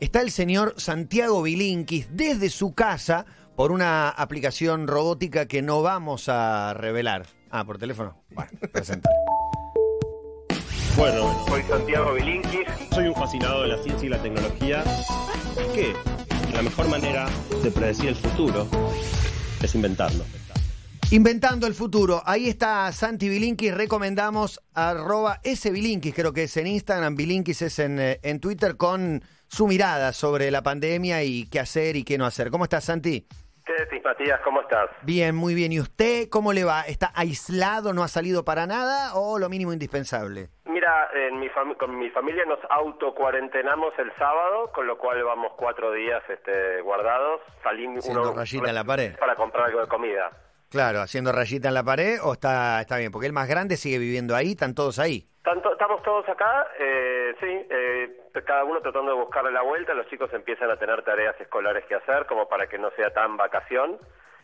está el señor Santiago Bilinkis desde su casa por una aplicación robótica que no vamos a revelar. Ah, por teléfono. Bueno, presenta. Bueno, Soy Santiago Bilinkis. soy un fascinado de la ciencia y la tecnología. Que la mejor manera de predecir el futuro es inventarlo. Inventando el futuro. Ahí está Santi Bilinkis. Recomendamos arroba ese Bilinkis, creo que es en Instagram. Bilinkis es en, eh, en Twitter con su mirada sobre la pandemia y qué hacer y qué no hacer. ¿Cómo estás, Santi? ¿Qué decís, Matías? ¿Cómo estás? Bien, muy bien. ¿Y usted cómo le va? ¿Está aislado, no ha salido para nada o lo mínimo indispensable? Mira, en mi con mi familia nos autocuarentenamos el sábado, con lo cual vamos cuatro días este, guardados. Salimos Haciendo rayita en la pared. para comprar algo de comida. Claro, haciendo rayita en la pared o está, está bien, porque el más grande sigue viviendo ahí, están todos ahí. Tanto, estamos todos acá, eh, sí, eh, cada uno tratando de buscarle la vuelta. Los chicos empiezan a tener tareas escolares que hacer, como para que no sea tan vacación.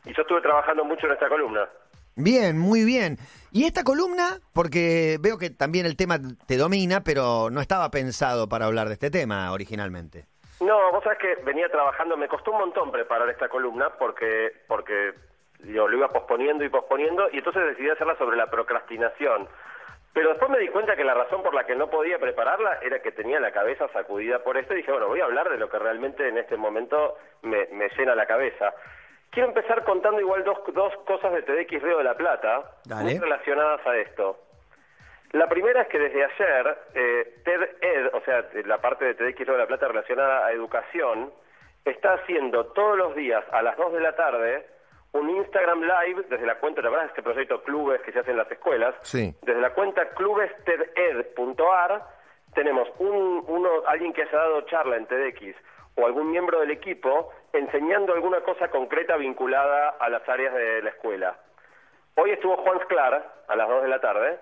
Y yo estuve trabajando mucho en esta columna. Bien, muy bien. Y esta columna, porque veo que también el tema te domina, pero no estaba pensado para hablar de este tema originalmente. No, vos sabés que venía trabajando, me costó un montón preparar esta columna porque, porque yo lo iba posponiendo y posponiendo y entonces decidí hacerla sobre la procrastinación. Pero después me di cuenta que la razón por la que no podía prepararla era que tenía la cabeza sacudida por esto y dije, bueno, voy a hablar de lo que realmente en este momento me, me llena la cabeza. Quiero empezar contando igual dos, dos cosas de TDX Río de la Plata, muy relacionadas a esto. La primera es que desde ayer, eh, TED-Ed, o sea, la parte de TEDx Río de la Plata relacionada a educación, está haciendo todos los días a las 2 de la tarde un Instagram Live desde la cuenta, la verdad, este proyecto Clubes que se hace en las escuelas, Sí. desde la cuenta clubesTEDED.ar tenemos un, uno, alguien que haya dado charla en TEDx o algún miembro del equipo enseñando alguna cosa concreta vinculada a las áreas de la escuela. Hoy estuvo Juan Sclar a las 2 de la tarde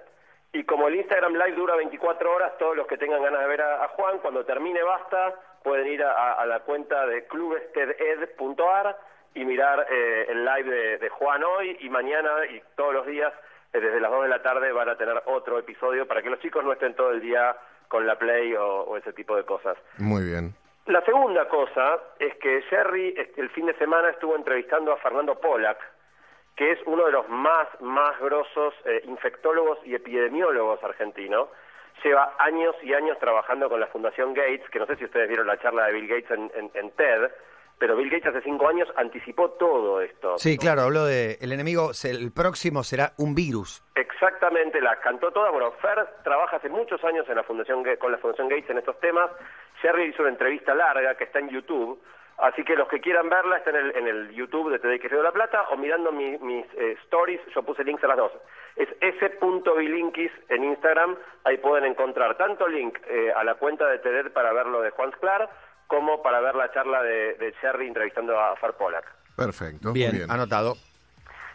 y como el Instagram Live dura 24 horas, todos los que tengan ganas de ver a, a Juan, cuando termine basta, pueden ir a, a- la cuenta de clubested.ar y mirar eh, el live de, de Juan hoy y mañana y todos los días eh, desde las 2 de la tarde van a tener otro episodio para que los chicos no estén todo el día con la Play o- o ese tipo de cosas. Muy bien. La segunda cosa es que Jerry este, el fin de semana estuvo entrevistando a Fernando Pollack, que es uno de los más, más grosos eh, infectólogos y epidemiólogos argentinos. Lleva años y años trabajando con la Fundación Gates, que no sé si ustedes vieron la charla de Bill Gates en, en- en TED, pero Bill Gates hace cinco años anticipó todo esto. Sí, claro, habló de el enemigo, el próximo será un virus. Exactamente, la cantó toda. Bueno, Fer trabaja hace muchos años en la Fundación con la Fundación Gates en estos temas. Jerry hizo una entrevista larga que está en YouTube. Así que los que quieran verla están en el, en el YouTube de TDX Río de la Plata o mirando mi- mis eh, stories, yo puse links a las dos. Es s.bilinkis en Instagram, ahí pueden encontrar tanto link eh, a la cuenta de TED para ver lo de Juan Sclar, como para ver la charla de, de Jerry entrevistando a Fer Pollack. Perfecto. Bien, muy bien. anotado.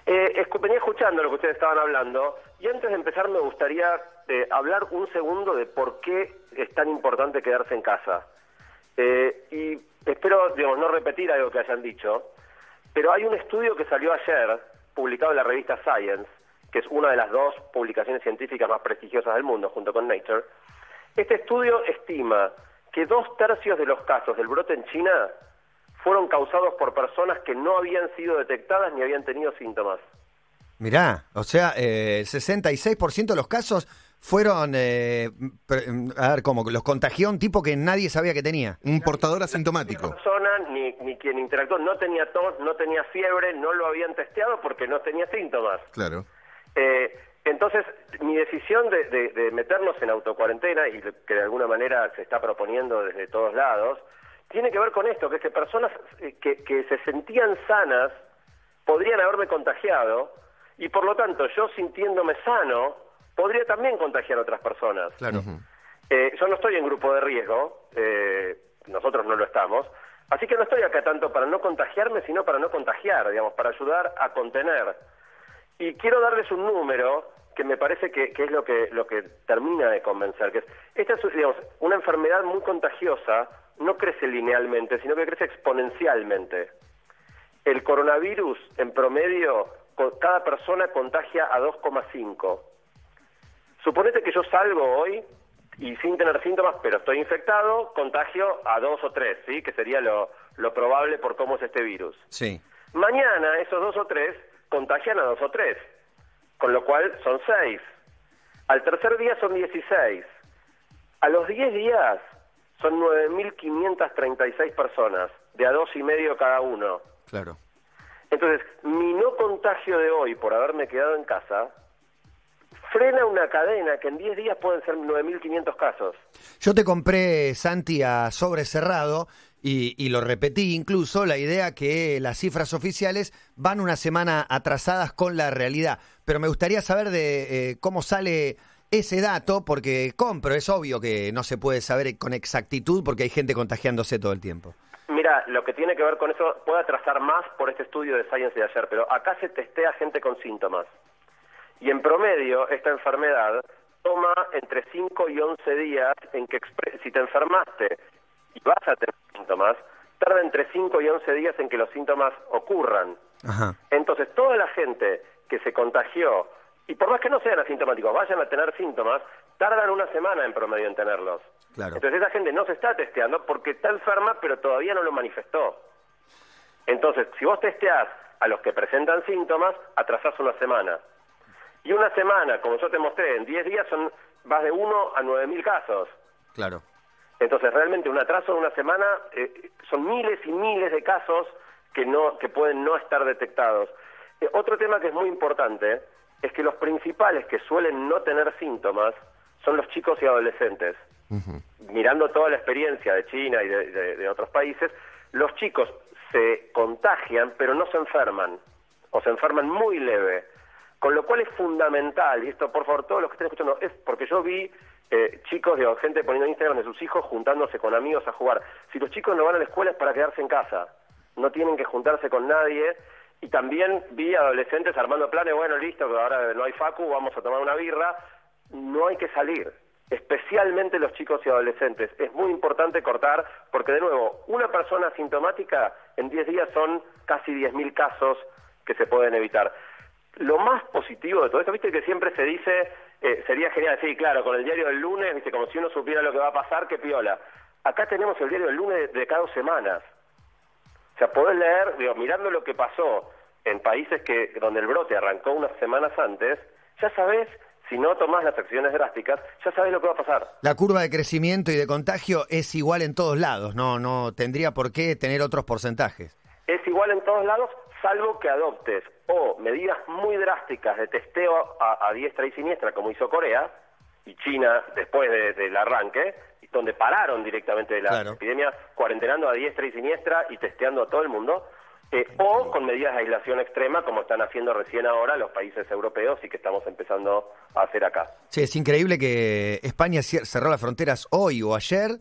Eh, escu- venía escuchando lo que ustedes estaban hablando y antes de empezar me gustaría eh, hablar un segundo de por qué es tan importante quedarse en casa. Eh, y espero, digamos, no repetir algo que hayan dicho, pero hay un estudio que salió ayer, publicado en la revista Science, que es una de las dos publicaciones científicas más prestigiosas del mundo, junto con Nature. Este estudio estima que dos tercios de los casos del brote en China fueron causados por personas que no habían sido detectadas ni habían tenido síntomas. Mirá, o sea, eh, el 66% de los casos fueron, eh, pre- a ver, como los contagió un tipo que nadie sabía que tenía. Un portador asintomático. persona ni, ni quien interactuó no tenía tos, no tenía fiebre, no lo habían testeado porque no tenía síntomas. Claro. Eh, entonces, mi decisión de, de- de meternos en autocuarentena, y que de alguna manera se está proponiendo desde todos lados, tiene que ver con esto, que es que personas eh, que, que se sentían sanas podrían haberme contagiado, y por lo tanto, yo sintiéndome sano, podría también contagiar a otras personas. Claro. Eh, yo no estoy en grupo de riesgo, eh, nosotros no lo estamos, así que no estoy acá tanto para no contagiarme, sino para no contagiar, digamos, para ayudar a contener. Y quiero darles un número que me parece que, que es lo que, lo que termina de convencer, que es, esta es, digamos, una enfermedad muy contagiosa, no crece linealmente, sino que crece exponencialmente. El coronavirus, en promedio, cada persona contagia a 2,5. Suponete que yo salgo hoy y sin tener síntomas, pero estoy infectado, contagio a dos o tres, ¿sí? Que sería lo, lo probable por cómo es este virus. Sí. Mañana esos dos o tres contagian a dos o tres, con lo cual son seis. Al tercer día son 16. A los 10 días son 9.536 personas, de a dos y medio cada uno. Claro. Entonces, mi no contagio de hoy por haberme quedado en casa frena una cadena que en 10 días pueden ser 9.500 casos. Yo te compré, Santi, a sobre cerrado y, y, lo repetí incluso, la idea que las cifras oficiales van una semana atrasadas con la realidad. Pero me gustaría saber de eh, cómo sale ese dato, porque compro, es obvio que no se puede saber con exactitud porque hay gente contagiándose todo el tiempo. Mira, lo que tiene que ver con eso puede atrasar más por este estudio de Science de ayer, pero acá se testea gente con síntomas. Y en promedio, esta enfermedad toma entre 5 y 11 días en que si te enfermaste y vas a tener síntomas, tarda entre 5 y 11 días en que los síntomas ocurran. Ajá. Entonces, toda la gente que se contagió, y por más que no sean asintomáticos, vayan a tener síntomas, tardan una semana en promedio en tenerlos. Claro. Entonces, esa gente no se está testeando porque está enferma, pero todavía no lo manifestó. Entonces, si vos testeás a los que presentan síntomas, atrasás una semana. Y una semana, como yo te mostré, en 10 días son vas de 1 a 9 mil casos. Claro. Entonces, realmente un atraso de una semana eh, son miles y miles de casos que, no, que pueden no estar detectados. Eh, otro tema que es muy importante es que los principales que suelen no tener síntomas son los chicos y adolescentes. Uh -huh. Mirando toda la experiencia de China y de, de, de otros países, los chicos se contagian pero no se enferman, o se enferman muy leve. Con lo cual es fundamental, y esto por favor todos los que estén escuchando, es porque yo vi eh, chicos, de gente poniendo en Instagram de sus hijos juntándose con amigos a jugar. Si los chicos no van a la escuela es para quedarse en casa, no tienen que juntarse con nadie. Y también vi adolescentes armando planes, bueno, listo, ahora no hay facu, vamos a tomar una birra. No hay que salir, especialmente los chicos y adolescentes. Es muy importante cortar, porque de nuevo, una persona asintomática en 10 días son casi 10.000 casos que se pueden evitar. Lo más positivo de todo esto, viste que siempre se dice, eh, sería genial, sí, claro, con el diario del lunes, viste, como si uno supiera lo que va a pasar, qué piola. Acá tenemos el diario del lunes de, de cada dos semanas. O sea, podés leer, digo, mirando lo que pasó en países que donde el brote arrancó unas semanas antes, ya sabés, si no tomás las acciones drásticas, ya sabés lo que va a pasar. La curva de crecimiento y de contagio es igual en todos lados, no, no tendría por qué tener otros porcentajes. Es igual en todos lados, salvo que adoptes o medidas muy drásticas de testeo a, a diestra y siniestra, como hizo Corea y China después de, del arranque, donde pararon directamente la Claro. epidemia, cuarentenando a diestra y siniestra y testeando a todo el mundo, eh, o con medidas de aislación extrema, como están haciendo recién ahora los países europeos y que estamos empezando a hacer acá. Sí, es increíble que España cerró las fronteras hoy o ayer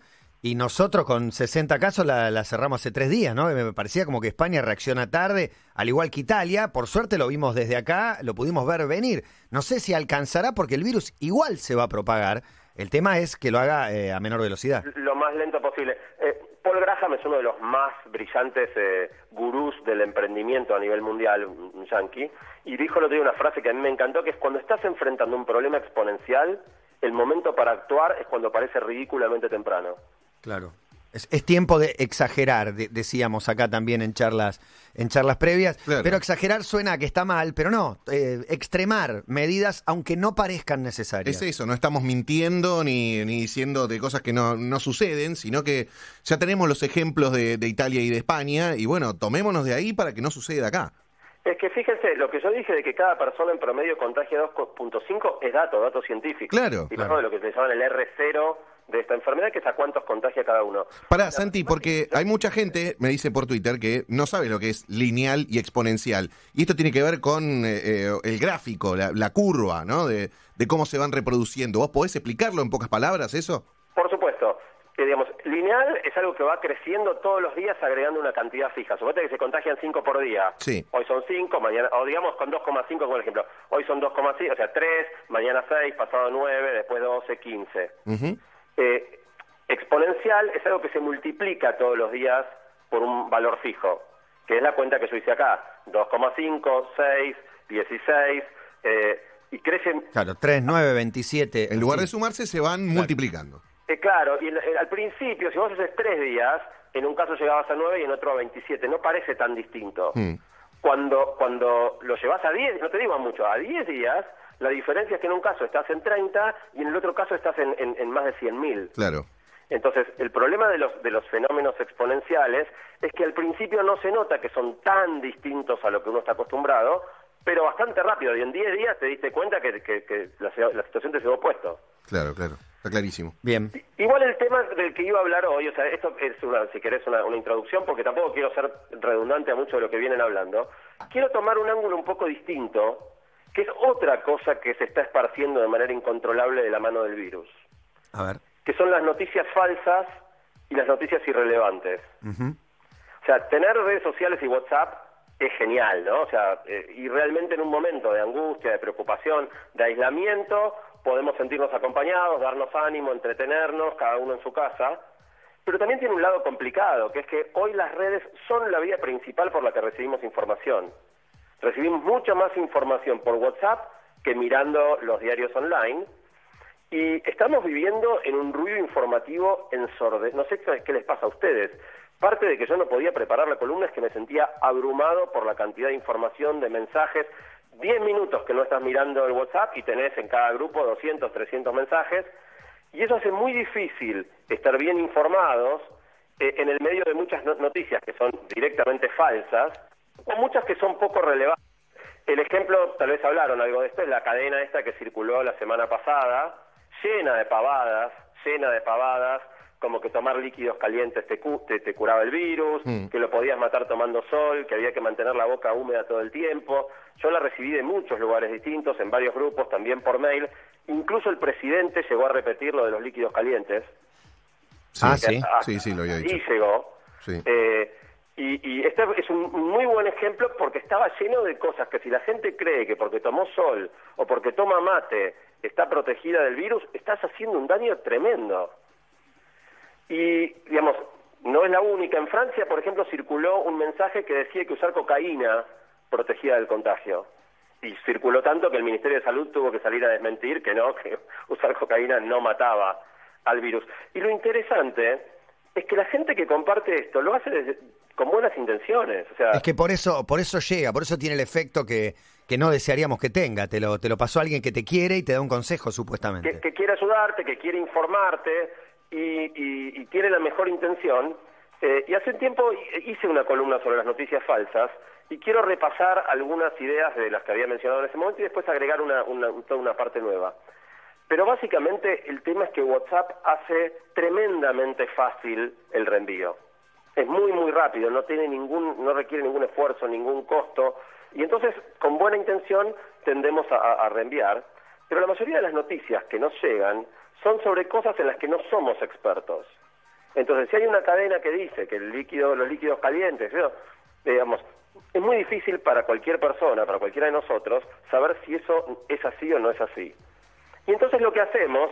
y nosotros con 60 casos la, la cerramos hace tres días, ¿no? Me parecía como que España reacciona tarde, al igual que Italia. Por suerte lo vimos desde acá, lo pudimos ver venir. No sé si alcanzará porque el virus igual se va a propagar. El tema es que lo haga eh, a menor velocidad. lo más lento posible. Eh, Paul Graham es uno de los más brillantes eh, gurús del emprendimiento a nivel mundial, un yankee, y dijo el otro una frase que a mí me encantó, que es cuando estás enfrentando un problema exponencial, el momento para actuar es cuando parece ridículamente temprano. Claro. Es, es tiempo de exagerar, de- decíamos acá también en charlas, en charlas previas. Claro. Pero exagerar suena a que está mal, pero no. eh, extremar medidas aunque no parezcan necesarias. Es eso, no estamos mintiendo ni, ni diciendo de cosas que no, no suceden, sino que ya tenemos los ejemplos de, de Italia y de España, y bueno, tomémonos de ahí para que no suceda acá. Es que fíjense, lo que yo dije de que cada persona en promedio contagia 2.5 es dato, dato científico. Claro, Y claro. de lo que se llama el R0 de esta enfermedad, que es a cuántos contagia cada uno. Pará, Santi, porque hay mucha gente, me dice por Twitter, que no sabe lo que es lineal y exponencial. Y esto tiene que ver con eh, eh, el gráfico, la, la curva, ¿no? De, de cómo se van reproduciendo. ¿Vos podés explicarlo en pocas palabras eso? Por supuesto. Que, digamos, lineal es algo que va creciendo todos los días agregando una cantidad fija. Suponete que se contagian 5 por día. Sí. Hoy son 5, mañana, o digamos con 2,5 como ejemplo. Hoy son 2,5, o sea, 3, mañana 6, pasado 9, después 12, 15. Ujú. Eh, exponencial es algo que se multiplica todos los días por un valor fijo, que es la cuenta que yo hice acá, 2,5, 6, 16, eh, y crecen Claro, 3, 9, 27. En lugar de sí. sumarse, se van multiplicando. Eh, claro, y el- el- al principio, si vos haces tres días, en un caso llegabas a 9 y en otro a 27. No parece tan distinto. Mm. Cuando, cuando lo llevas a 10, no te digo a mucho, a 10 días, la diferencia es que en un caso estás en 30 y en el otro caso estás en, en- en más de 100.000. Claro. Entonces, el problema de los, de los fenómenos exponenciales es que al principio no se nota que son tan distintos a lo que uno está acostumbrado, pero bastante rápido. Y en 10 días te diste cuenta que, que- que la, la situación te llevó opuesto. Claro, claro. Está clarísimo. Bien. Igual el tema del que iba a hablar hoy, o sea, esto es una, si querés, una, una introducción, porque tampoco quiero ser redundante a mucho de lo que vienen hablando. Quiero tomar un ángulo un poco distinto, que es otra cosa que se está esparciendo de manera incontrolable de la mano del virus, A ver. que son las noticias falsas y las noticias irrelevantes. Ujú. O sea, tener redes sociales y WhatsApp es genial, ¿no? O sea, eh, y realmente en un momento de angustia, de preocupación, de aislamiento, podemos sentirnos acompañados, darnos ánimo, entretenernos, cada uno en su casa. Pero también tiene un lado complicado, que es que hoy las redes son la vía principal por la que recibimos información. Recibimos mucha más información por WhatsApp que mirando los diarios online. Y estamos viviendo en un ruido informativo ensordecedor. No sé qué les pasa a ustedes. Parte de que yo no podía preparar la columna es que me sentía abrumado por la cantidad de información, de mensajes. Diez minutos que no estás mirando el WhatsApp y tenés en cada grupo 200, 300 mensajes. Y eso hace muy difícil estar bien informados eh, en el medio de muchas no- noticias que son directamente falsas o muchas que son poco relevantes. El ejemplo, tal vez hablaron algo de esto, es la cadena esta que circuló la semana pasada, llena de pavadas, llena de pavadas, como que tomar líquidos calientes te, cu- te- te curaba el virus, Mm. que lo podías matar tomando sol, que había que mantener la boca húmeda todo el tiempo. Yo la recibí de muchos lugares distintos, en varios grupos, también por mail. Incluso el presidente llegó a repetir lo de los líquidos calientes. Ah, sí. Ah, Sí, sí, lo había dicho. Y llegó. Sí. Eh, y, y este es un muy buen ejemplo porque estaba lleno de cosas que si la gente cree que porque tomó sol o porque toma mate está protegida del virus, estás haciendo un daño tremendo. Y, digamos, no es la única. En Francia, por ejemplo, circuló un mensaje que decía que usar cocaína protegía del contagio. Y circuló tanto que el Ministerio de Salud tuvo que salir a desmentir que no, que usar cocaína no mataba al virus. Y lo interesante es que la gente que comparte esto lo hace desde- con buenas intenciones. O sea, Es que por eso, por eso llega, por eso tiene el efecto que, que no desearíamos que tenga. Te lo, te lo pasó alguien que te quiere y te da un consejo, supuestamente. que, que quiere ayudarte, que quiere informarte y, y- y tiene la mejor intención. Eh, y hace un tiempo hice una columna sobre las noticias falsas y quiero repasar algunas ideas de las que había mencionado en ese momento y después agregar una, una, toda una parte nueva. Pero básicamente el tema es que WhatsApp hace tremendamente fácil el reenvío. Es muy muy rápido, no tiene ningún, no requiere ningún esfuerzo, ningún costo, y entonces con buena intención tendemos a, reenviar. Pero la mayoría de las noticias que nos llegan son sobre cosas en las que no somos expertos. Entonces, si hay una cadena que dice que el líquido, los líquidos calientes, ¿no? digamos, es muy difícil para cualquier persona, para cualquiera de nosotros, saber si eso es así o no es así. Y entonces lo que hacemos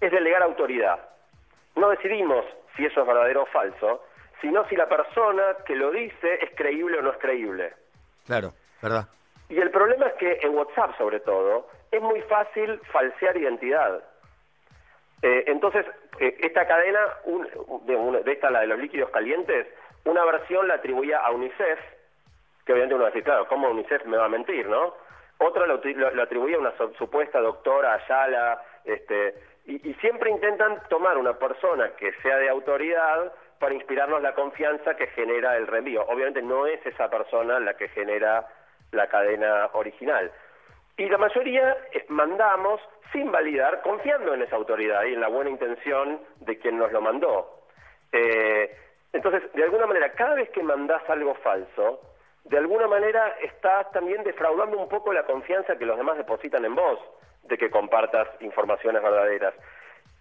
es delegar autoridad. No decidimos si eso es verdadero o falso, sino si la persona que lo dice es creíble o no es creíble. Claro, ¿verdad? Y el problema es que en WhatsApp, sobre todo, es muy fácil falsear identidad. Eh, entonces, eh, esta cadena, un- de, una- de esta, la de los líquidos calientes, una versión la atribuía a UNICEF, que obviamente uno va a decir, claro, ¿cómo UNICEF me va a mentir, no? Otra lo, lo- lo atribuía a una su- supuesta doctora Ayala, este, y, y siempre intentan tomar una persona que sea de autoridad para inspirarnos la confianza que genera el reenvío. Obviamente no es esa persona la que genera la cadena original. Y la mayoría eh, mandamos sin validar, confiando en esa autoridad y en la buena intención de quien nos lo mandó. Eh, entonces, de alguna manera, cada vez que mandás algo falso, de alguna manera estás también defraudando un poco la confianza que los demás depositan en vos de que compartas informaciones verdaderas.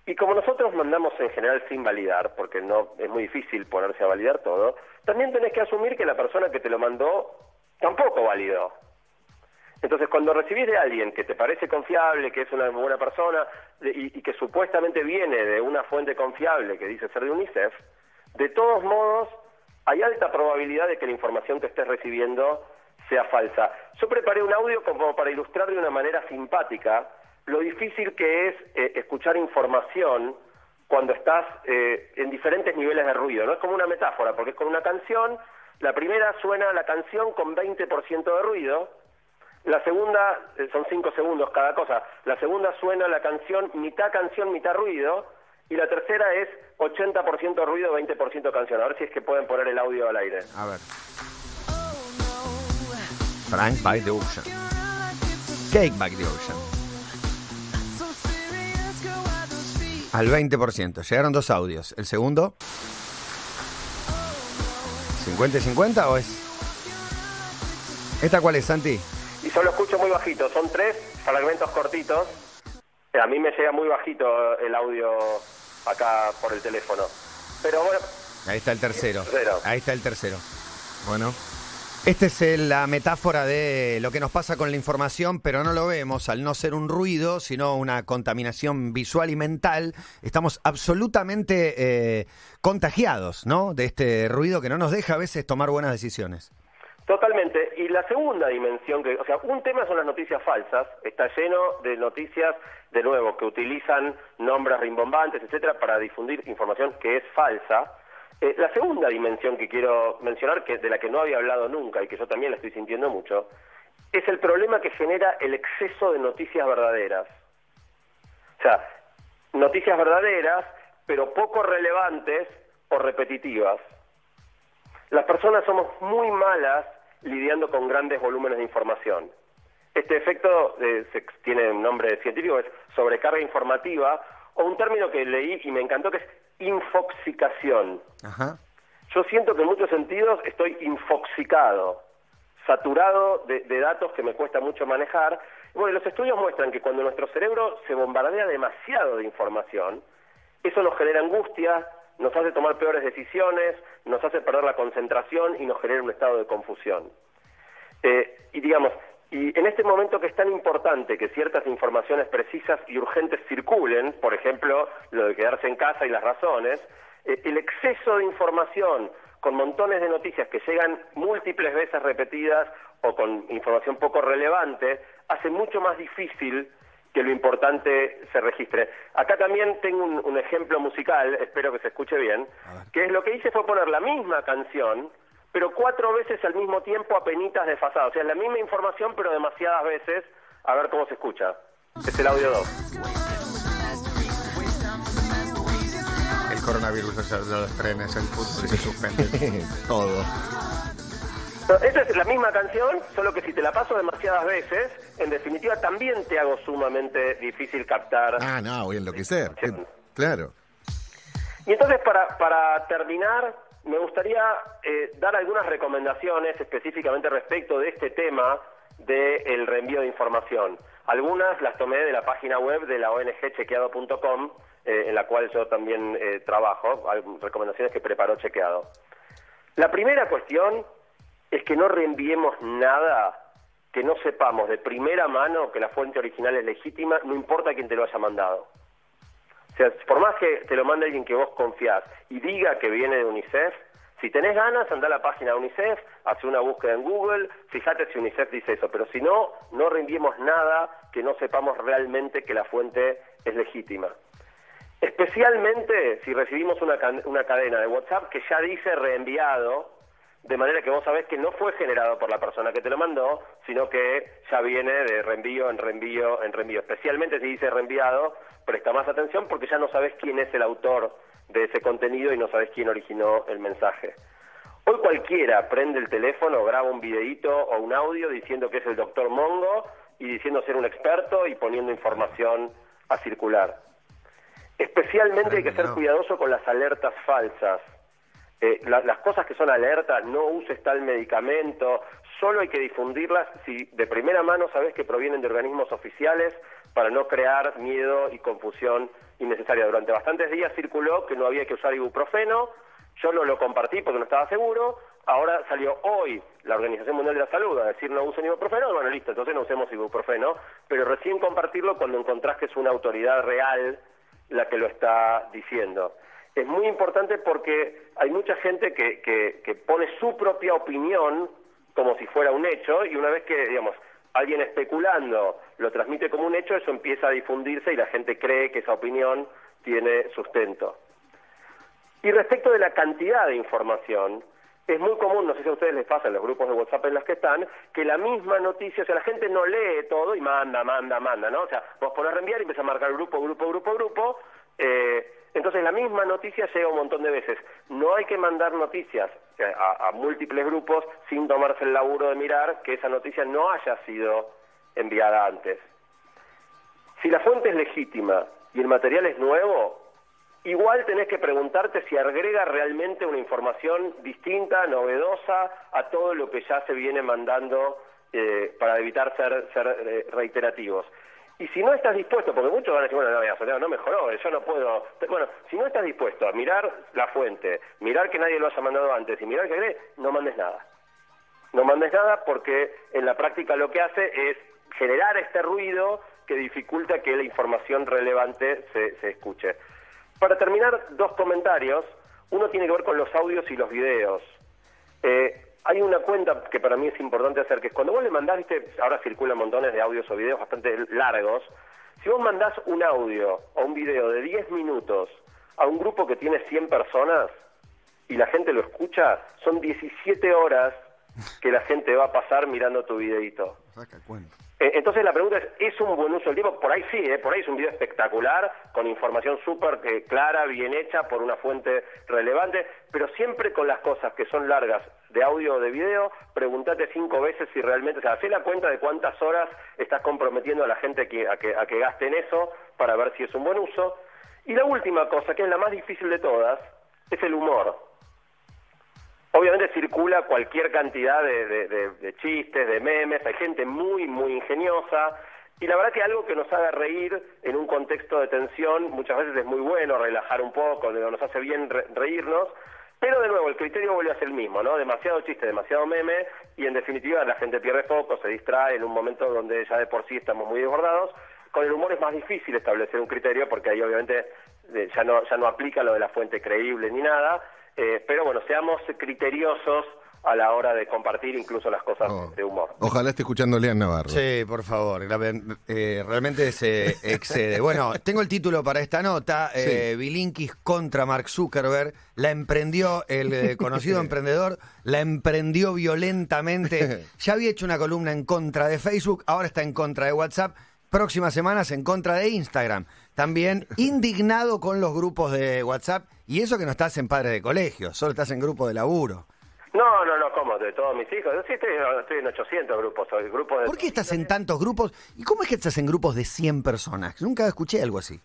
Y como nosotros mandamos en general sin validar, porque no es muy difícil ponerse a validar todo, también tenés que asumir que la persona que te lo mandó tampoco validó. Entonces, cuando recibís de alguien que te parece confiable, que es una buena persona y, y que supuestamente viene de una fuente confiable que dice ser de UNICEF, de todos modos hay alta probabilidad de que la información que estés recibiendo sea falsa. Yo preparé un audio como para ilustrar de una manera simpática lo difícil que es eh, escuchar información cuando estás eh, en diferentes niveles de ruido. No es como una metáfora, porque es con una canción, la primera suena la canción con 20% de ruido, la segunda, eh, son 5 segundos cada cosa, la segunda suena la canción mitad canción, mitad ruido, y la tercera es 80% ruido, 20% canción. A ver si es que pueden poner el audio al aire. A ver. Frank by the Ocean. Cake by the Ocean. Al 20%. Llegaron dos audios. ¿El segundo? ¿50 y 50 o es? ¿Esta cuál es, Santi? Y solo escucho muy bajito. Son tres fragmentos cortitos. A mí me llega muy bajito el audio acá por el teléfono. Pero bueno, Ahí está el tercero. Tercero. Ahí está el tercero. Bueno. Esta es el- la metáfora de lo que nos pasa con la información, pero no lo vemos al no ser un ruido, sino una contaminación visual y mental. Estamos absolutamente eh, contagiados, ¿no? De este ruido que no nos deja a veces tomar buenas decisiones. Totalmente. Y la segunda dimensión, que, o sea, un tema son las noticias falsas, está lleno de noticias, de nuevo, que utilizan nombres rimbombantes, etcétera, para difundir información que es falsa. Eh, la segunda dimensión que quiero mencionar, que de la que no había hablado nunca y que yo también la estoy sintiendo mucho, es el problema que genera el exceso de noticias verdaderas. O sea, noticias verdaderas, pero poco relevantes o repetitivas. Las personas somos muy malas lidiando con grandes volúmenes de información. Este efecto eh, se- tiene un nombre científico, es sobrecarga informativa, o un término que leí y me encantó que es infoxicación. Ajá. Yo siento que en muchos sentidos estoy infoxicado, saturado de, de datos que me cuesta mucho manejar. Bueno, los estudios muestran que cuando nuestro cerebro se bombardea demasiado de información, eso nos genera angustia, nos hace tomar peores decisiones, nos hace perder la concentración y nos genera un estado de confusión. Eh, y digamos, y en este momento que es tan importante que ciertas informaciones precisas y urgentes circulen, por ejemplo, lo de quedarse en casa y las razones, eh, el exceso de información con montones de noticias que llegan múltiples veces repetidas o con información poco relevante, hace mucho más difícil que lo importante se registre. Acá también tengo un, un ejemplo musical, espero que se escuche bien, que es lo que hice fue poner la misma canción, pero cuatro veces al mismo tiempo a penitas desfasadas. O sea, la misma información, pero demasiadas veces, a ver cómo se escucha. Es el audio 2. El coronavirus, o sea, los trenes, el fútbol se suspende. Todo. Esa es la misma canción, solo que si te la paso demasiadas veces, en definitiva también te hago sumamente difícil captar. Ah, no, voy a enloquecer. Claro. Y entonces, para, para terminar, me gustaría eh, dar algunas recomendaciones específicamente respecto de este tema del reenvío de información. Algunas las tomé de la página web de la ONG chequeado.com, eh, en la cual yo también eh, trabajo, hay recomendaciones que preparó Chequeado. La primera cuestión es que no reenviemos nada que no sepamos de primera mano que la fuente original es legítima, no importa quién te lo haya mandado. Sea, por más que te lo mande alguien que vos confiás y diga que viene de UNICEF, si tenés ganas, anda a la página de UNICEF, hace una búsqueda en Google, fíjate si UNICEF dice eso, pero si no, no reenviemos nada que no sepamos realmente que la fuente es legítima. Especialmente si recibimos una, una cadena de WhatsApp que ya dice reenviado, de manera que vos sabés que no fue generado por la persona que te lo mandó, sino que ya viene de reenvío en reenvío en reenvío. Especialmente si dice reenviado, presta más atención porque ya no sabés quién es el autor de ese contenido y no sabés quién originó el mensaje. Hoy cualquiera prende el teléfono, graba un videíto o un audio diciendo que es el doctor Mongo y diciendo ser un experto y poniendo información a circular. Especialmente hay que ser cuidadoso con las alertas falsas. Eh, la- las cosas que son alertas, no uses tal medicamento, solo hay que difundirlas si de primera mano sabes que provienen de organismos oficiales para no crear miedo y confusión innecesaria. Durante bastantes días circuló que no había que usar ibuprofeno, yo no lo compartí porque no estaba seguro, ahora salió hoy la Organización Mundial de la Salud a decir no usen ibuprofeno, bueno listo, entonces no usemos ibuprofeno, pero recién compartirlo cuando encontrás que es una autoridad real la que lo está diciendo. Es muy importante porque hay mucha gente que, que, que pone su propia opinión como si fuera un hecho y una vez que, digamos, alguien especulando lo transmite como un hecho, eso empieza a difundirse y la gente cree que esa opinión tiene sustento. Y respecto de la cantidad de información, es muy común, no sé si a ustedes les pasa en los grupos de WhatsApp en los que están, que la misma noticia, o sea, la gente no lee todo y manda, manda, manda, ¿no? O sea, vos pones a reenviar y empiezas a marcar grupo, grupo, grupo, grupo, eh, entonces la misma noticia llega un montón de veces. No hay que mandar noticias eh, a, múltiples grupos sin tomarse el laburo de mirar que esa noticia no haya sido enviada antes. Si la fuente es legítima y el material es nuevo, igual tenés que preguntarte si agrega realmente una información distinta, novedosa a todo lo que ya se viene mandando eh, para evitar ser, ser eh, reiterativos. Y si no estás dispuesto, porque muchos van a decir, bueno, no, no mejoró, yo no puedo. Bueno, si no estás dispuesto a mirar la fuente, mirar que nadie lo haya mandado antes y mirar que agregue, no mandes nada. No mandes nada porque en la práctica lo que hace es generar este ruido que dificulta que la información relevante se, se escuche. Para terminar, dos comentarios. Uno tiene que ver con los audios y los videos. Eh, hay una cuenta que para mí es importante hacer, que es cuando vos le mandás, viste, ahora circulan montones de audios o videos bastante largos, si vos mandás un audio o un video de 10 minutos a un grupo que tiene 100 personas y la gente lo escucha, son 17 horas que la gente va a pasar mirando tu videito. Eh, Entonces la pregunta es, ¿es un buen uso del tiempo? Por ahí sí, ¿eh? por ahí es un video espectacular, con información súper eh, clara, bien hecha, por una fuente relevante, pero siempre con las cosas que son largas de audio o de video, pregúntate cinco veces si realmente, o sea, la cuenta de cuántas horas estás comprometiendo a la gente que, a, que, a que gaste en eso para ver si es un buen uso. Y la última cosa, que es la más difícil de todas, es el humor. Obviamente circula cualquier cantidad de, de, de, chistes, de memes, hay gente muy, muy ingeniosa, y la verdad que algo que nos haga reír en un contexto de tensión muchas veces es muy bueno, relajar un poco, nos hace bien re reírnos, pero de nuevo el criterio vuelve a ser el mismo, ¿no? Demasiado chiste, demasiado meme, y en definitiva la gente pierde foco, se distrae en un momento donde ya de por sí estamos muy desbordados. Con el humor es más difícil establecer un criterio porque ahí obviamente eh, ya no, ya no aplica lo de la fuente creíble ni nada, eh, pero bueno, seamos criteriosos a la hora de compartir incluso las cosas Oh. de humor. Ojalá esté escuchando Lean Navarro. Sí, por favor, eh, realmente se excede. Bueno, tengo el título para esta nota, eh, Bilinkis contra Mark Zuckerberg, la emprendió el eh, conocido emprendedor, la emprendió violentamente, ya había hecho una columna en contra de Facebook, ahora está en contra de WhatsApp, próximas semanas en contra de Instagram, también indignado con los grupos de WhatsApp, y eso que no estás en padre de colegio, solo estás en grupo de laburo. No, no, no, ¿cómo? De todos mis hijos. Yo sí estoy, estoy en 800 grupos, soy grupos de... ¿Por qué estás en tantos grupos? ¿Y cómo es que estás en grupos de 100 personas? Nunca escuché algo así.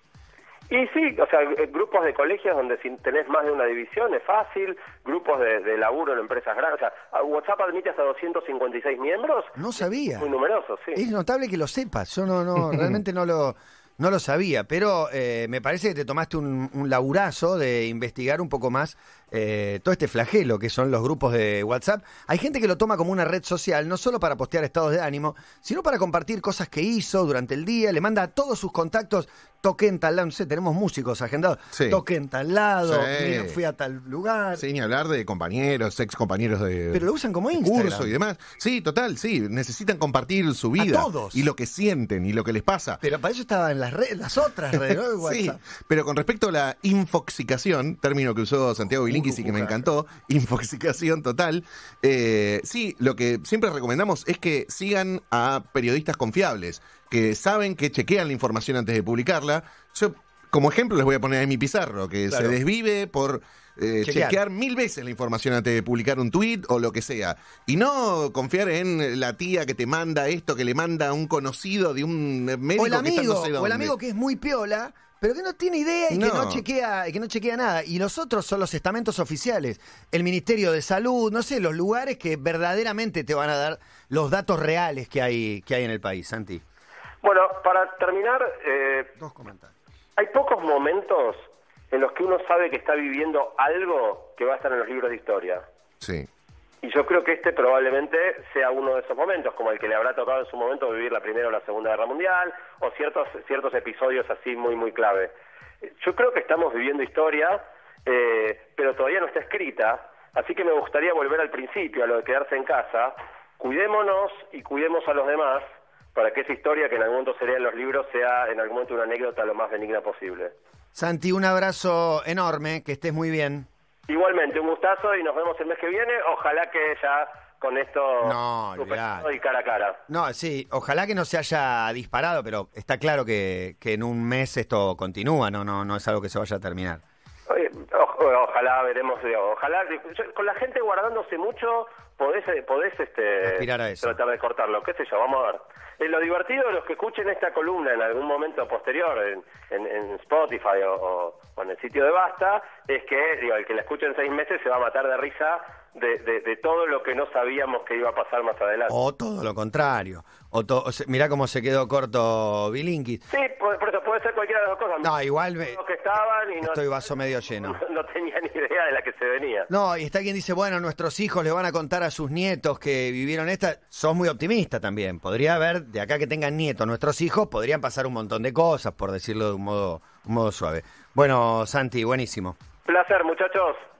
Y sí, o sea, eh, grupos de colegios donde si tenés más de una división es fácil, grupos de, de laburo en empresas grandes. O sea, WhatsApp admite hasta 256 miembros. No sabía. Muy numeroso, sí. Es notable que lo sepas. Yo no, no, realmente no lo, no lo sabía. Pero eh, me parece que te tomaste un, un laburazo de investigar un poco más eh, todo este flagelo que son los grupos de WhatsApp. Hay gente que lo toma como una red social, no solo para postear estados de ánimo, sino para compartir cosas que hizo durante el día. Le manda a todos sus contactos, toquen tal lado. No sé, tenemos músicos agendados. Sí. Toquen tal lado, Sí. fui a tal lugar. Sí, ni hablar de compañeros, ex compañeros de, Pero lo usan como Instagram. curso y demás. Sí, total, sí. Necesitan compartir su vida. todos. Y lo que sienten y lo que les pasa. Pero para eso estaba en las, redes, las otras redes, Sí, pero con respecto a la infoxicación, término que usó Santiago Bilinkis y que me encantó, infoxicación total, eh, sí, lo que siempre recomendamos es que sigan a periodistas confiables, que saben que chequean la información antes de publicarla. Yo, como ejemplo, les voy a poner a Emi Pizarro, que Claro. se desvive por eh, Chequear. chequear mil veces la información antes de publicar un tweet o lo que sea. Y no confiar en la tía que te manda esto, que le manda a un conocido de un médico O el que está amigo, no sé o el amigo que es muy piola, pero que no tiene idea y que No. no chequea, que no chequea nada. Y los otros son los estamentos oficiales, el Ministerio de Salud, no sé, los lugares que verdaderamente te van a dar los datos reales que hay, que hay en el país, Santi. Bueno, para terminar, eh, Dos comentarios. hay pocos momentos en los que uno sabe que está viviendo algo que va a estar en los libros de historia. Sí. Y yo creo que este probablemente sea uno de esos momentos, como el que le habrá tocado en su momento vivir la Primera o la Segunda Guerra Mundial, o ciertos, ciertos episodios así muy, muy clave. Yo creo que estamos viviendo historia, eh, pero todavía no está escrita, así que me gustaría volver al principio, a lo de quedarse en casa, cuidémonos y cuidemos a los demás para que esa historia que en algún momento sería en los libros sea en algún momento una anécdota lo más benigna posible. Santi, un abrazo enorme, que estés muy bien. Igualmente, un gustazo y nos vemos el mes que viene. Ojalá que ya con esto No, y cara a cara. No, sí, ojalá que no se haya disparado, pero está claro que, que en un mes esto continúa, no, no, no es algo que se vaya a terminar. O- ojalá veremos, ojalá yo- con la gente guardándose mucho podés, eh, podés este, Aspirar a eso. tratar de cortarlo, qué sé yo, vamos a ver. Eh, lo divertido de los que escuchen esta columna en algún momento posterior en, en- en Spotify o, o- o en el sitio de Basta es que digo, el que la escuche en seis meses se va a matar de risa de, de- de todo lo que no sabíamos que iba a pasar más adelante. O todo lo contrario. O to- o se- mirá cómo se quedó corto Bilinkis. Sí, por, por eso puede ser cualquiera de las dos cosas. No, igual me- que estaban y no, Estoy vaso medio lleno. no, no tenía ni idea de la que se venía. No, y está quien dice, bueno, nuestros hijos le van a contar a sus nietos que vivieron esta. Sos muy optimista también. Podría haber, de acá que tengan nietos, nuestros hijos, podrían pasar un montón de cosas, por decirlo de un modo, un modo suave. Bueno, Santi, buenísimo. Placer, muchachos.